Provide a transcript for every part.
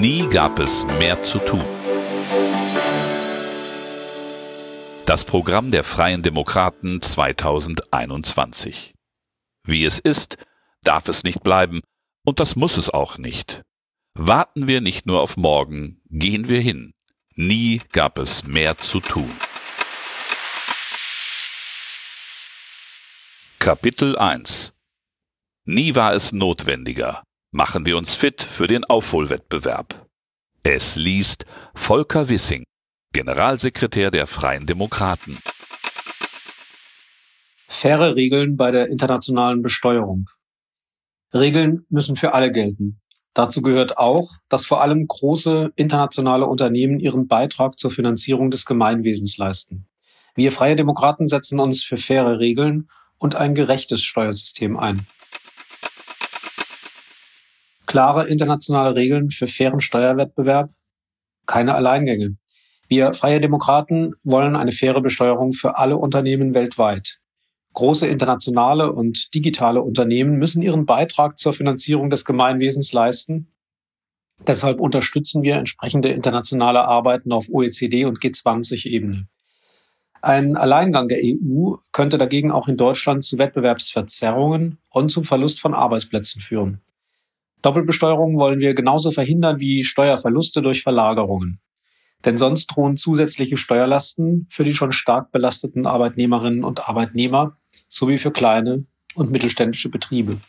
Nie gab es mehr zu tun. Das Programm der Freien Demokraten 2021. Wie es ist, darf es nicht bleiben, und das muss es auch nicht. Warten wir nicht nur auf morgen, gehen wir hin. Nie gab es mehr zu tun. Kapitel 1 Nie war es notwendiger. Machen wir uns fit für den Aufholwettbewerb. Es liest Volker Wissing, Generalsekretär der Freien Demokraten. Faire Regeln bei der internationalen Besteuerung. Regeln müssen für alle gelten. Dazu gehört auch, dass vor allem große internationale Unternehmen ihren Beitrag zur Finanzierung des Gemeinwesens leisten. Wir Freie Demokraten setzen uns für faire Regeln und ein gerechtes Steuersystem ein. Klare internationale Regeln für fairen Steuerwettbewerb, keine Alleingänge. Wir Freie Demokraten wollen eine faire Besteuerung für alle Unternehmen weltweit. Große internationale und digitale Unternehmen müssen ihren Beitrag zur Finanzierung des Gemeinwesens leisten. Deshalb unterstützen wir entsprechende internationale Arbeiten auf OECD und G20-Ebene. Ein Alleingang der EU könnte dagegen auch in Deutschland zu Wettbewerbsverzerrungen und zum Verlust von Arbeitsplätzen führen. Doppelbesteuerung wollen wir genauso verhindern wie Steuerverluste durch Verlagerungen. Denn sonst drohen zusätzliche Steuerlasten für die schon stark belasteten Arbeitnehmerinnen und Arbeitnehmer sowie für kleine und mittelständische Betriebe.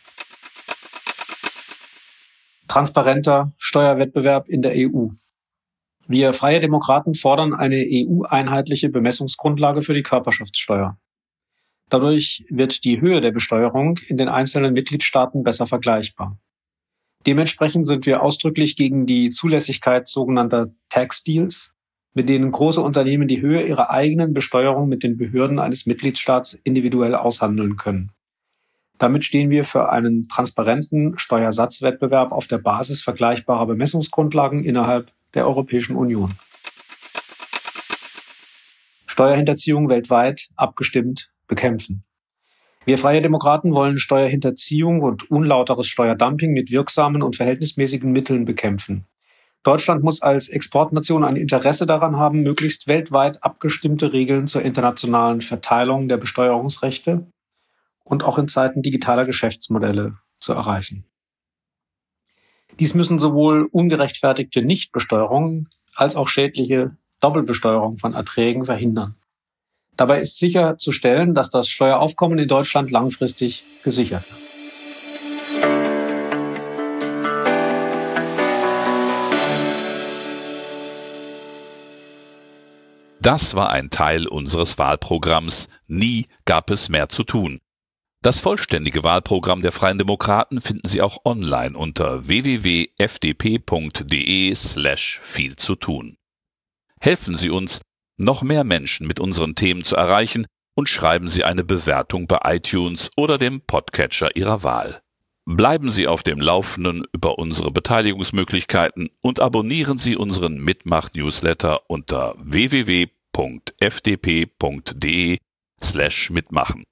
Transparenter Steuerwettbewerb in der EU. Wir Freie Demokraten fordern eine EU-einheitliche Bemessungsgrundlage für die Körperschaftssteuer. Dadurch wird die Höhe der Besteuerung in den einzelnen Mitgliedstaaten besser vergleichbar. Dementsprechend sind wir ausdrücklich gegen die Zulässigkeit sogenannter Tax Deals, mit denen große Unternehmen die Höhe ihrer eigenen Besteuerung mit den Behörden eines Mitgliedstaats individuell aushandeln können. Damit stehen wir für einen transparenten Steuersatzwettbewerb auf der Basis vergleichbarer Bemessungsgrundlagen innerhalb der Europäischen Union. Steuerhinterziehung weltweit abgestimmt bekämpfen. Wir Freie Demokraten wollen Steuerhinterziehung und unlauteres Steuerdumping mit wirksamen und verhältnismäßigen Mitteln bekämpfen. Deutschland muss als Exportnation ein Interesse daran haben, möglichst weltweit abgestimmte Regeln zur internationalen Verteilung der Besteuerungsrechte und auch in Zeiten digitaler Geschäftsmodelle zu erreichen. Dies müssen sowohl ungerechtfertigte Nichtbesteuerung als auch schädliche Doppelbesteuerung von Erträgen verhindern. Dabei ist sicherzustellen, dass das Steueraufkommen in Deutschland langfristig gesichert wird. Das war ein Teil unseres Wahlprogramms Nie gab es mehr zu tun. Das vollständige Wahlprogramm der Freien Demokraten finden Sie auch online unter www.fdp.de slash viel zu tun. Helfen Sie uns, noch mehr Menschen mit unseren Themen zu erreichen und schreiben Sie eine Bewertung bei iTunes oder dem Podcatcher Ihrer Wahl. Bleiben Sie auf dem Laufenden über unsere Beteiligungsmöglichkeiten und abonnieren Sie unseren Mitmach-Newsletter unter www.fdp.de slash mitmachen.